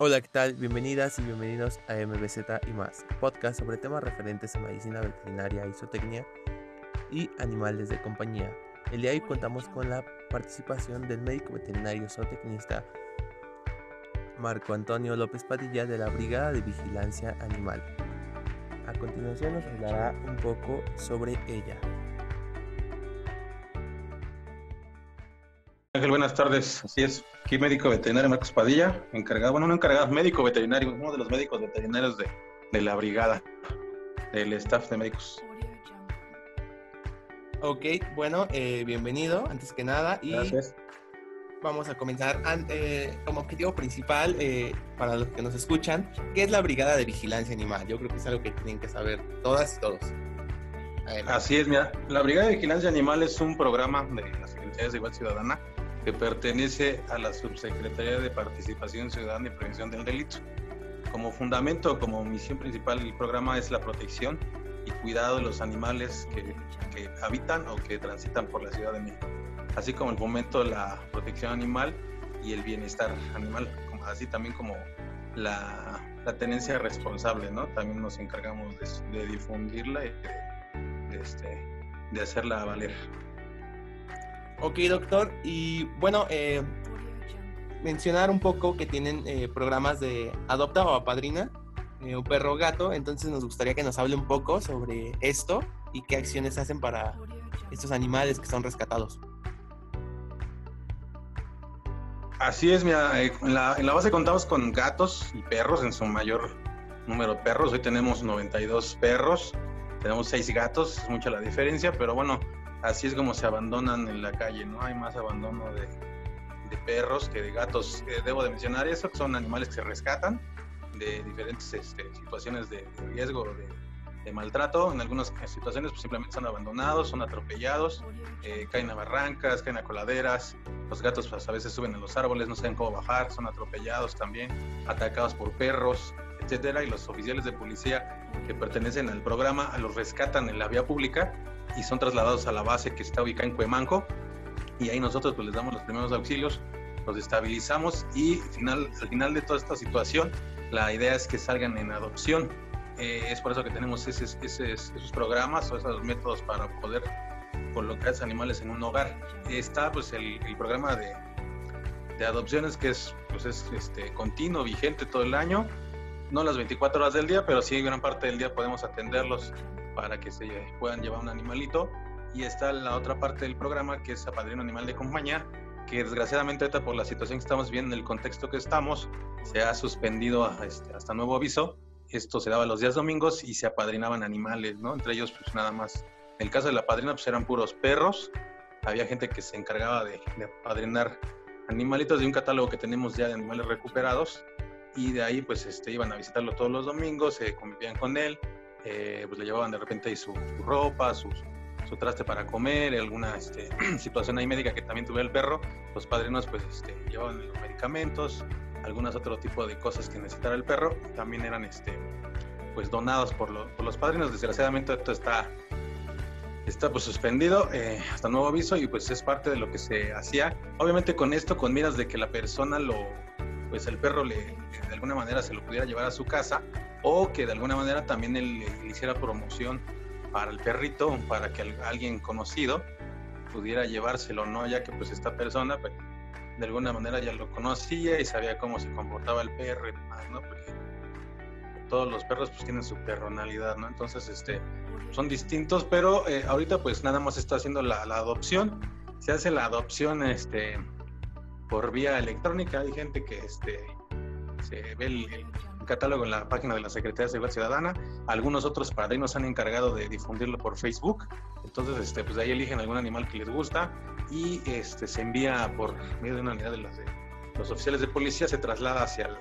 Hola, ¿qué tal? Bienvenidas y bienvenidos a MBZ y más, podcast sobre temas referentes a medicina veterinaria, isotecnia y animales de compañía. El día de hoy contamos con la participación del médico veterinario zootecnista Marco Antonio López Padilla de la Brigada de Vigilancia Animal. A continuación nos hablará un poco sobre ella. Ángel, buenas tardes. Así es, aquí médico veterinario Marcos Padilla, encargado, bueno, no encargado, médico veterinario, uno de los médicos veterinarios de, de la brigada, del staff de médicos. Ok, bueno, eh, bienvenido antes que nada y Gracias. vamos a comenzar eh, como objetivo principal eh, para los que nos escuchan, ¿qué es la Brigada de Vigilancia Animal? Yo creo que es algo que tienen que saber todas y todos. Así es, mira, la Brigada de Vigilancia Animal es un programa de la Secretaría de Seguridad Ciudadana que pertenece a la Subsecretaría de Participación Ciudadana y Prevención del Delito. Como fundamento, como misión principal del programa es la protección y cuidado de los animales que, habitan o que transitan por la Ciudad de México, así como el fomento de la protección animal y el bienestar animal, así también como la, tenencia responsable. También nos encargamos de, difundirla y de, este, de hacerla valer. Ok, doctor. Y bueno, eh, mencionar un poco que tienen eh, programas de adopta o apadrina eh, un perro o gato. Entonces nos gustaría que nos hable un poco sobre esto y qué acciones hacen para estos animales que son rescatados. Así es, mira, eh, en, la, en la base contamos con gatos y perros en su mayor número de perros. Hoy tenemos 92 perros, tenemos 6 gatos, es mucha la diferencia, pero bueno, así es como se abandonan en la calle, ¿no? Hay más abandono de, perros que de gatos. Eh, debo de mencionar eso, son animales que se rescatan de diferentes este, situaciones de, de riesgo, de, de maltrato. En algunas situaciones pues, simplemente son abandonados, son atropellados, eh, caen a barrancas, caen a coladeras. Los gatos pues, a veces suben a los árboles, no saben cómo bajar, son atropellados también, atacados por perros, etcétera. Y los oficiales de policía que pertenecen al programa los rescatan en la vía pública y son trasladados a la base que está ubicada en Cuemanco. Y ahí nosotros pues, les damos los primeros auxilios, los estabilizamos y final, al final de toda esta situación, la idea es que salgan en adopción. Eh, es por eso que tenemos ese, ese, esos programas o esos métodos para poder colocar esos animales en un hogar. Está pues el, el programa de, de, adopciones que es, pues, es este, continuo, vigente todo el año. No las 24 horas del día, pero sí gran parte del día podemos atenderlos para que se puedan llevar un animalito. Y está la otra parte del programa que es Apadrino Animal de Compañía, que desgraciadamente ahorita por la situación que estamos viendo, en el contexto que estamos, se ha suspendido este, hasta nuevo aviso. Esto se daba los días domingos y se apadrinaban animales, ¿no? Entre ellos, pues nada más. En el caso de la padrina, pues eran puros perros. Había gente que se encargaba de, de apadrinar animalitos de un catálogo que tenemos ya de animales recuperados. Y de ahí, pues, este, iban a visitarlo todos los domingos, se convivían con él, eh, pues le llevaban de repente ahí su, su ropa, sus, su traste para comer, alguna este, situación ahí médica que también tuviera el perro, los padrinos pues este, llevaban los medicamentos, algunas otro tipo de cosas que necesitara el perro, también eran este, pues donados por, lo, por los padrinos. Desgraciadamente esto está, está pues suspendido eh, hasta nuevo aviso y pues es parte de lo que se hacía. Obviamente con esto, con miras de que la persona lo, pues el perro le, de alguna manera se lo pudiera llevar a su casa o que de alguna manera también él le, hiciera promoción para el perrito, para que alguien conocido pudiera llevárselo, ¿no? Ya que pues esta persona pues, de alguna manera ya lo conocía y sabía cómo se comportaba el perro y demás, ¿no? Porque todos los perros pues tienen su personalidad, ¿no? Entonces, este, son distintos, pero eh, ahorita pues nada más está haciendo la, adopción. Se hace la adopción, este, por vía electrónica. Hay gente que, este, se ve el, catálogo en la página de la Secretaría de Seguridad Ciudadana. Algunos otros padrinos han encargado de difundirlo por Facebook. Entonces, este, pues de ahí eligen algún animal que les gusta y este, se envía por medio de una unidad de, los oficiales de policía, se traslada hacia el,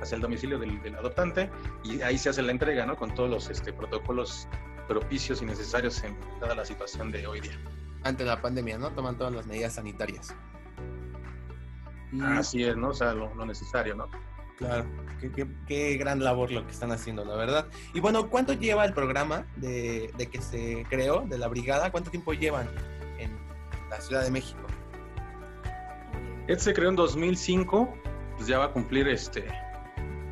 hacia el domicilio del, del, adoptante y ahí se hace la entrega, ¿no? Con todos los este, protocolos propicios y necesarios en dada la situación de hoy día. Ante la pandemia, ¿no? Toman todas las medidas sanitarias. Así es, ¿no? O sea, lo, lo necesario, ¿no? Claro, qué, qué, qué, gran labor lo que están haciendo, la verdad. Y bueno, ¿cuánto lleva el programa de, de, que se creó, de la brigada? ¿Cuánto tiempo llevan en la Ciudad de México? Este se creó en 2005 pues ya va a cumplir este,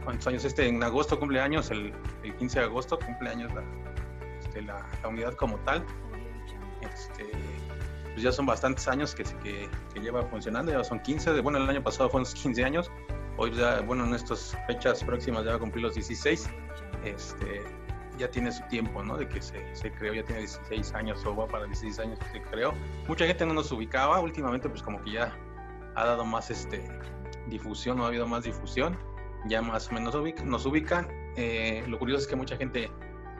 ¿cuántos años? Este, en agosto cumple años, el, 15 de agosto cumple años este, la, la, unidad como tal. Este, pues ya son bastantes años que, que, que, lleva funcionando, ya son 15, bueno, el año pasado fueron 15 años, hoy ya, bueno, en estas fechas próximas ya va a cumplir los 16, este, ya tiene su tiempo, ¿no? De que se, se, creó, ya tiene 16 años o va para 16 años que se creó. Mucha gente no nos ubicaba, últimamente pues como que ya ha dado más este, difusión, no ha habido más difusión, ya más o menos nos ubican. Eh, lo curioso es que mucha gente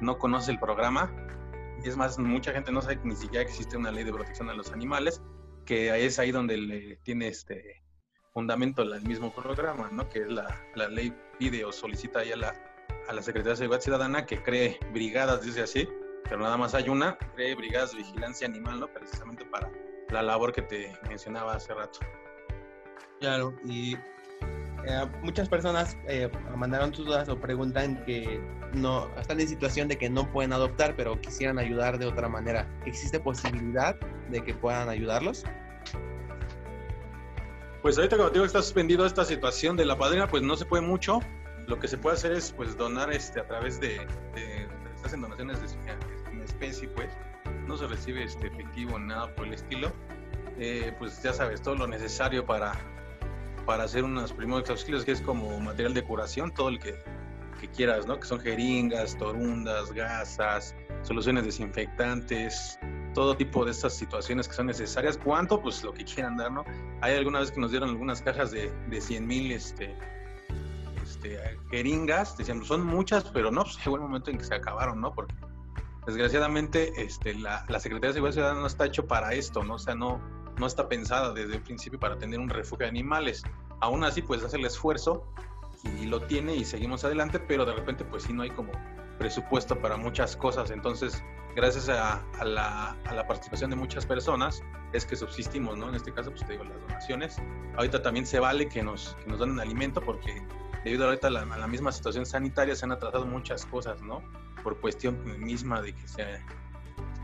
no conoce el programa, es más, mucha gente no sabe que ni siquiera existe una ley de protección a los animales, que es ahí donde le tiene este fundamento el mismo programa, ¿no? Que es la, la ley pide o solicita ahí a la, a la Secretaría de Seguridad Ciudadana que cree brigadas, dice así, pero nada más hay una, cree brigadas de vigilancia animal, ¿no? Precisamente para la labor que te mencionaba hace rato. Claro, y eh, muchas personas eh, mandaron sus dudas o preguntan que no están en situación de que no pueden adoptar, pero quisieran ayudar de otra manera. ¿Existe posibilidad de que puedan ayudarlos? Pues ahorita como digo que está suspendido esta situación de la padrina, pues no se puede mucho. Lo que se puede hacer es pues donar este a través de, de, se hacen donaciones de, en especie, pues no se recibe este efectivo nada por el estilo. Eh, pues ya sabes todo lo necesario para para hacer unos primeros auxilios, que es como material de curación, todo el que, que quieras, ¿no? Que son jeringas, torundas, gasas, soluciones desinfectantes, todo tipo de estas situaciones que son necesarias. ¿Cuánto? Pues lo que quieran dar, ¿no? Hay alguna vez que nos dieron algunas cajas de, de 100 mil este, este, jeringas, decían, son muchas, pero no, pues llegó el momento en que se acabaron, ¿no? Porque desgraciadamente este, la, la Secretaría de Seguridad Ciudadana no está hecho para esto, ¿no? O sea, no, no está pensada desde el principio para tener un refugio de animales. Aún así, pues hace el esfuerzo y lo tiene y seguimos adelante, pero de repente, pues sí, no hay como presupuesto para muchas cosas. Entonces, gracias a, la, participación de muchas personas, es que subsistimos, ¿no? En este caso, pues te digo, las donaciones. Ahorita también se vale que nos, que nos alimento porque debido ahorita a la, a la misma situación sanitaria se han atrasado muchas cosas, ¿no? Por cuestión misma de que se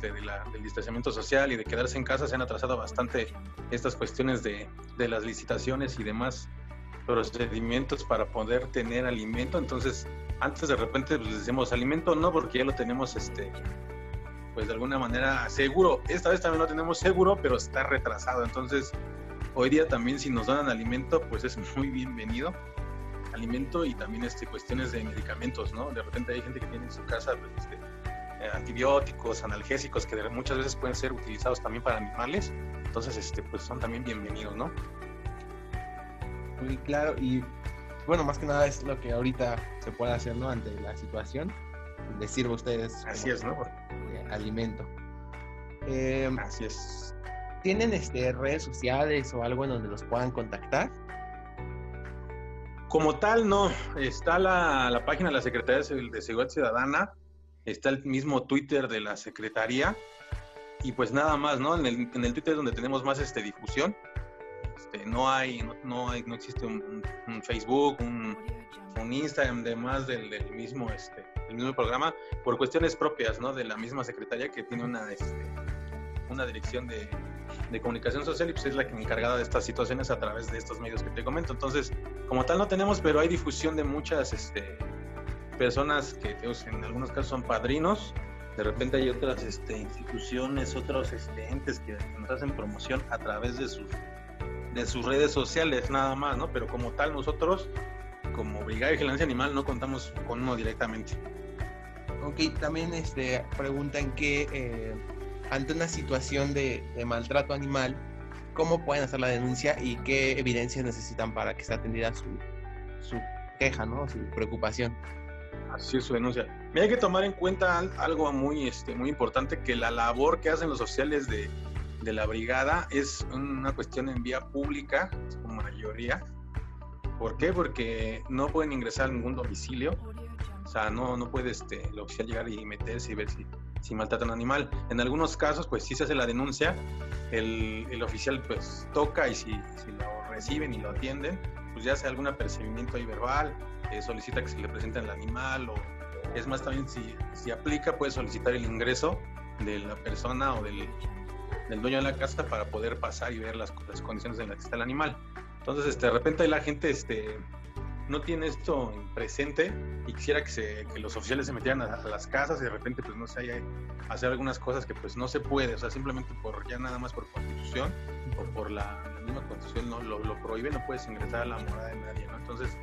este, del distanciamiento social y de quedarse en casa se han atrasado bastante estas cuestiones de, de las licitaciones y demás procedimientos para poder tener alimento. Entonces, antes de repente pues, decimos alimento no, porque ya lo tenemos, este, pues de alguna manera seguro. Esta vez también lo tenemos seguro, pero está retrasado. Entonces, hoy día también si nos dan alimento, pues es muy bienvenido. Alimento y también este, cuestiones de medicamentos, ¿no? De repente hay gente que tiene en su casa pues, este, antibióticos, analgésicos, que muchas veces pueden ser utilizados también para animales. Entonces, este, pues son también bienvenidos, ¿no? Muy claro, y bueno, más que nada es lo que ahorita se puede hacer, ¿no? Ante la situación, les sirve a ustedes. Así es, ¿no? alimento. Em, Así es. ¿Tienen este, redes sociales o algo en donde los puedan contactar? Como tal, no. Está la, la página de la Secretaría de Seguridad Ciudadana, está el mismo Twitter de la Secretaría y pues nada más, ¿no? En el, en el Twitter donde tenemos más este, difusión. Este, no hay, no, hay, no existe un, Facebook, un, un, Instagram de más del, del, mismo, este, el mismo programa, por cuestiones propias, ¿no? De la misma secretaría que tiene una, este, una dirección de, de comunicación social y pues es la que encargada de estas situaciones a través de estos medios que te comento. Entonces, como tal no tenemos, pero hay difusión de muchas, este, personas que en algunos casos son padrinos, de repente hay otras este, instituciones, otros este, entes que nos hacen promoción a través de sus, de sus redes sociales nada más, ¿no? Pero como tal nosotros, como Brigada de Vigilancia Animal, no contamos con uno directamente. Ok, también este, preguntan que eh, ante una situación de, de maltrato animal, ¿cómo pueden hacer la denuncia y qué evidencias necesitan para que sea atendida su, su queja, ¿no? Su preocupación. Así es su denuncia. Me hay que tomar en cuenta algo muy, este, muy importante, que la labor que hacen los sociales de, de la brigada es una cuestión en vía pública, su mayoría. ¿Por qué? Porque no pueden ingresar a ningún domicilio. O sea, no, no puede este, el oficial llegar y meterse y ver si, si maltrata un animal. En algunos casos, pues sí se hace la denuncia, el, el oficial pues toca y si, si lo reciben y lo atienden, pues ya hace algún apercibimiento verbal, eh, solicita que se le presente al animal o es más también si, si aplica puede solicitar el ingreso de la persona o del, del, dueño de la casa para poder pasar y ver las, las, condiciones en las que está el animal. Entonces, este, de repente la gente este, no tiene esto presente y quisiera que, se, que los oficiales se metieran a, las casas y de repente, pues no sé, hay, hacer algunas cosas que pues no se puede, o sea, simplemente por ya nada más por constitución o por la, misma constitución no lo, lo, prohíbe, no puedes ingresar a la morada de nadie, ¿no? Entonces,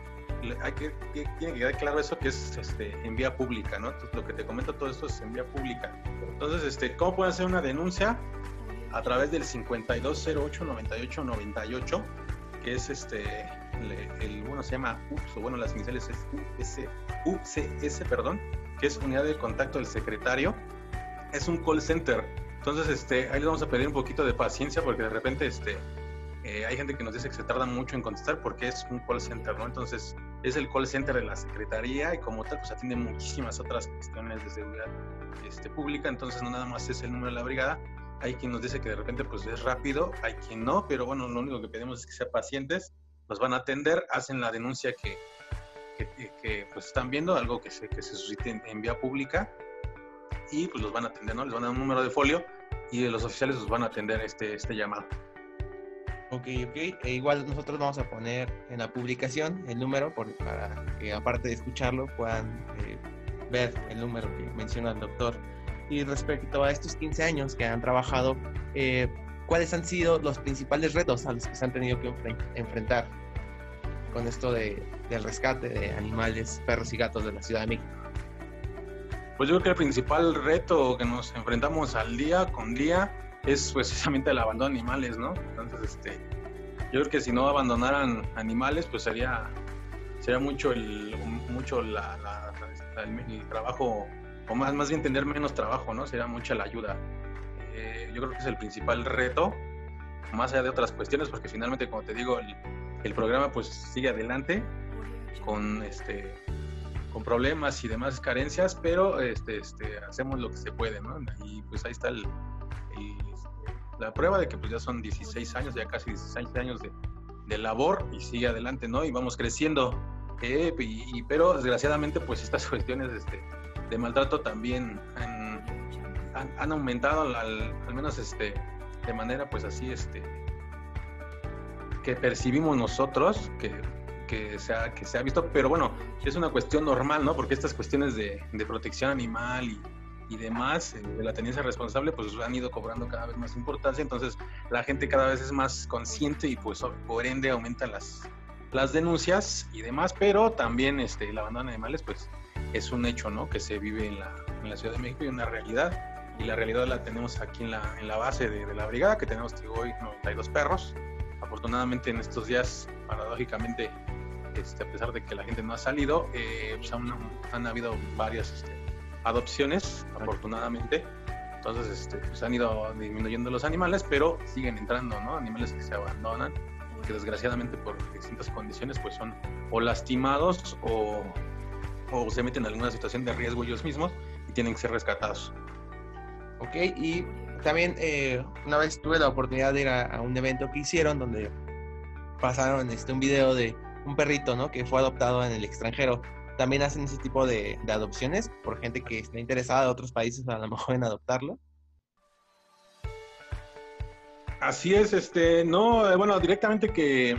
hay que, tiene que quedar claro eso que es este, en vía pública, ¿no? lo que te comento todo esto es en vía pública. Entonces, este, ¿cómo pueden hacer una denuncia? A través del 5208-9898, que es este, el, bueno, se llama UPS, o bueno, las iniciales es UCS, perdón, que es Unidad de Contacto del Secretario. Es un call center. Entonces, este, ahí les vamos a pedir un poquito de paciencia porque de repente, este, eh, hay gente que nos dice que se tarda mucho en contestar porque es un call center, ¿no? Entonces, es el call center de la Secretaría y como tal, pues atiende muchísimas otras cuestiones de seguridad este, pública, entonces no nada más es el número de la brigada. Hay quien nos dice que de repente pues es rápido, hay quien no, pero bueno, lo único que pedimos es que sean pacientes, nos van a atender, hacen la denuncia que, que, pues están viendo, algo que se, que se suscite en, vía pública y pues los van a atender, ¿no? Les van a dar un número de folio y los oficiales los van a atender este, este llamado. Ok, ok. E igual nosotros vamos a poner en la publicación el número para que aparte de escucharlo puedan eh, ver el número que menciona el doctor. Y respecto a estos 15 años que han trabajado, eh, ¿cuáles han sido los principales retos a los que se han tenido que enfrentar con esto de, del rescate de animales, perros y gatos de la Ciudad de México? Pues yo creo que el principal reto que nos enfrentamos al día con día es precisamente el abandono de animales, ¿no? Entonces, este, yo creo que si no abandonaran animales, pues sería, sería mucho el, mucho la, el, trabajo, o más, más bien tener menos trabajo, ¿no? Sería mucha la ayuda. Eh, yo creo que es el principal reto, más allá de otras cuestiones, porque finalmente, como te digo, el, el programa pues sigue adelante con este con problemas y demás carencias, pero este, este, hacemos lo que se puede, ¿no? Y pues ahí está el, la prueba de que pues ya son 16 años, ya casi 16 años de, de labor y sigue adelante, ¿no? Y vamos creciendo. Eh, y, pero desgraciadamente pues estas cuestiones este, de maltrato también han, han, aumentado al, al, menos este, de manera pues así este, que percibimos nosotros que, que, se ha, que se ha visto, pero bueno, es una cuestión normal, ¿no? Porque estas cuestiones de, de protección animal y, y demás eh, de la tenencia responsable pues han ido cobrando cada vez más importancia entonces la gente cada vez es más consciente y pues por ende aumentan las las denuncias y demás pero también este el abandono de animales pues es un hecho no que se vive en la, en la Ciudad de México y una realidad y la realidad la tenemos aquí en la, en la base de, la brigada que tenemos hoy 92 perros. Afortunadamente en estos días paradójicamente este, a pesar de que la gente no ha salido eh, pues han, han habido varias este, adopciones, afortunadamente. Entonces, este, pues han ido disminuyendo los animales, pero siguen entrando, ¿no? Animales que se abandonan, que desgraciadamente por distintas condiciones, pues son o lastimados o, o se meten en alguna situación de riesgo ellos mismos y tienen que ser rescatados. Ok, y también eh, una vez tuve la oportunidad de ir a, un evento que hicieron donde pasaron este, un video de un perrito, ¿no? Que fue adoptado en el extranjero también hacen ese tipo de, adopciones por gente que está interesada de otros países a lo mejor en adoptarlo. Así es, este, no, eh, bueno, directamente que,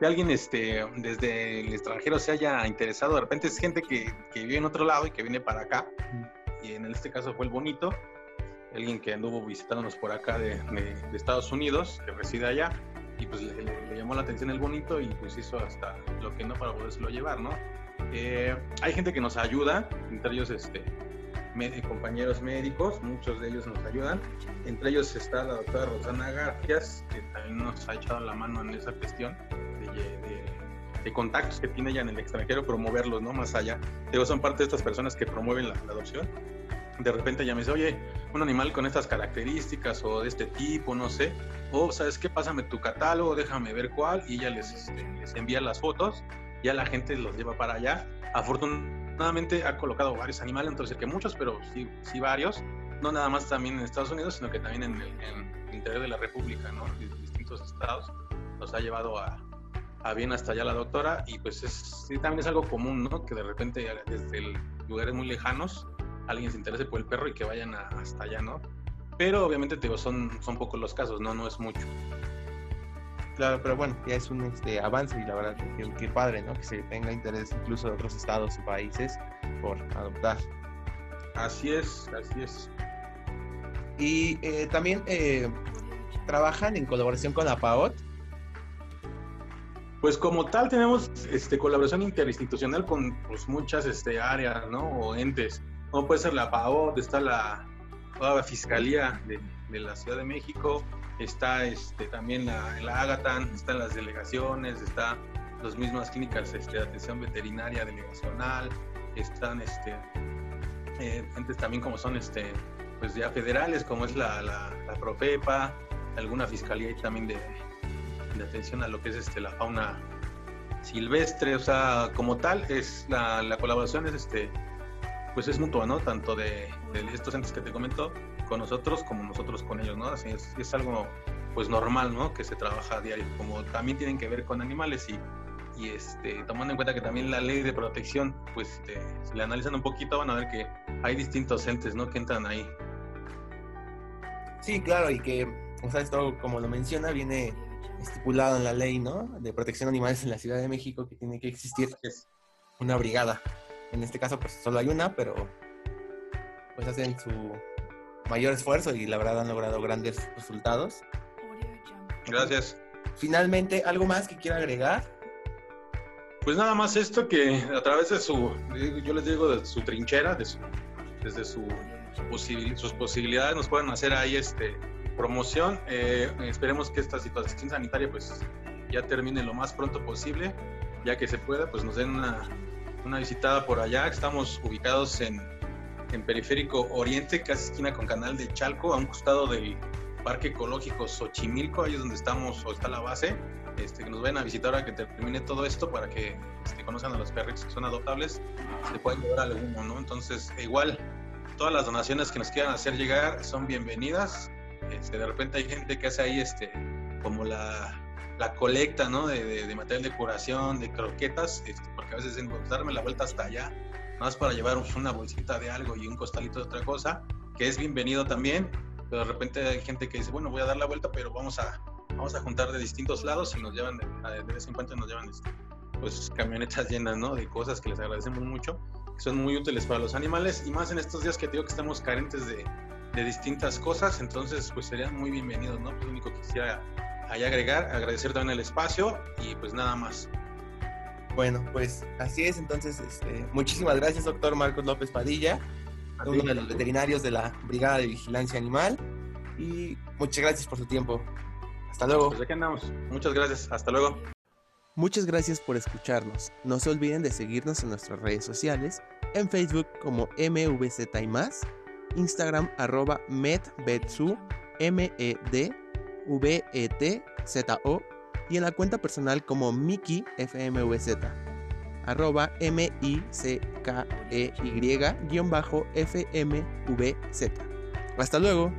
alguien este, desde el extranjero se haya interesado, de repente es gente que, vive en otro lado y que viene para acá, y en este caso fue el bonito, alguien que anduvo visitándonos por acá de, Estados Unidos, que reside allá, y pues le, le, llamó la atención el bonito y pues hizo hasta lo que no para podérselo llevar, ¿no? Eh, hay gente que nos ayuda, entre ellos este, compañeros médicos, muchos de ellos nos ayudan. Entre ellos está la doctora Rosana Garcias, que también nos ha echado la mano en esa cuestión de, contactos que tiene ella en el extranjero, promoverlos, ¿no? Más allá. Digo, son parte de estas personas que promueven la, adopción. De repente ella me dice, oye, un animal con estas características o de este tipo, no sé. O, ¿sabes qué? Pásame tu catálogo, déjame ver cuál. Y ella les, este, les envía las fotos ya la gente los lleva para allá. Afortunadamente ha colocado varios animales, entonces que muchos, pero sí, sí varios, no nada más también en Estados Unidos, sino que también en el, interior de la República, ¿no? En distintos estados, los ha llevado a, a bien hasta allá la doctora y pues es, sí, también es algo común, ¿no? Que de repente desde lugares muy lejanos alguien se interese por el perro y que vayan hasta allá, ¿no? Pero obviamente te digo, son, son pocos los casos, ¿no? No es mucho. Claro, pero bueno, ya es un este, avance y la verdad que, que padre, ¿no? Que se tenga interés incluso de otros estados y países por adoptar. Así es, así es. Y eh, también eh, trabajan en colaboración con la PAOT. Pues como tal tenemos este, colaboración interinstitucional con pues, muchas este, áreas, ¿no? O entes. Como puede ser la PAOT, está la, la Fiscalía de, de, la Ciudad de México, está este, también la, la Agatan, están las delegaciones, está las mismas clínicas este, de atención veterinaria delegacional, están este, eh, entes también como son este, pues ya federales, como es la, la, la Profepa, alguna fiscalía también de, de, atención a lo que es este, la fauna silvestre, o sea, como tal, es la, la colaboración es este pues es mutua, ¿no? Tanto de, de, estos entes que te comento con nosotros como nosotros con ellos, ¿no? Así es, es algo pues normal, ¿no? Que se trabaja a diario, como también tienen que ver con animales y y este, tomando en cuenta que también la ley de protección, pues este, si la analizan un poquito van a ver que hay distintos entes, ¿no? Que entran ahí. Sí, claro, y que, o sea, esto, como lo menciona, viene estipulado en la ley, ¿no? De protección de animales en la Ciudad de México, que tiene que existir una brigada. En este caso, pues solo hay una, pero pues hacen su mayor esfuerzo y la verdad han logrado grandes resultados. Gracias. Finalmente, ¿algo más que quiera agregar? Pues nada más esto que a través de su, yo les digo, de su trinchera, de su, desde su posibil, sus posibilidades nos pueden hacer ahí este promoción. Eh, esperemos que esta situación sanitaria pues ya termine lo más pronto posible, ya que se pueda, pues nos den una, una visitada por allá. Estamos ubicados en, en Periférico Oriente, casi esquina con Canal de Chalco, a un costado del Parque Ecológico Xochimilco, ahí es donde estamos o está la base. Este, que nos vayan a visitar ahora que termine todo esto para que este, conozcan a los perritos que son adoptables, se pueden llevar alguno, ¿no? Entonces, igual, todas las donaciones que nos quieran hacer llegar son bienvenidas. Este, de repente hay gente que hace ahí este, como la, la colecta, ¿no? De, de, de, material de curación, de croquetas, este, porque a veces dicen, darme la vuelta hasta allá, más para llevar una bolsita de algo y un costalito de otra cosa, que es bienvenido también, pero de repente hay gente que dice, bueno, voy a dar la vuelta, pero vamos a vamos a juntar de distintos lados y nos llevan, de, vez en cuando nos llevan este, pues camionetas llenas, ¿no? De cosas que les agradecemos mucho, que son muy útiles para los animales y más en estos días que te digo que estamos carentes de, de distintas cosas, entonces pues serían muy bienvenidos, ¿no? Pues lo único que quisiera ahí agregar, agradecer también el espacio y pues nada más. Bueno, pues así es, entonces este, muchísimas gracias, doctor Marcos López Padilla, uno de los veterinarios de la Brigada de Vigilancia Animal y muchas gracias por su tiempo. Hasta luego. Pues aquí andamos. Muchas gracias. Hasta luego. Muchas gracias por escucharnos. No se olviden de seguirnos en nuestras redes sociales, en Facebook como MVZ y más, Instagram arroba medvetsu, M-E-D-V-E-T-Z-O, y en la cuenta personal como Miki FMVZ, arroba M-I-C-K-E-Y, guion bajo FMVZ. Hasta luego.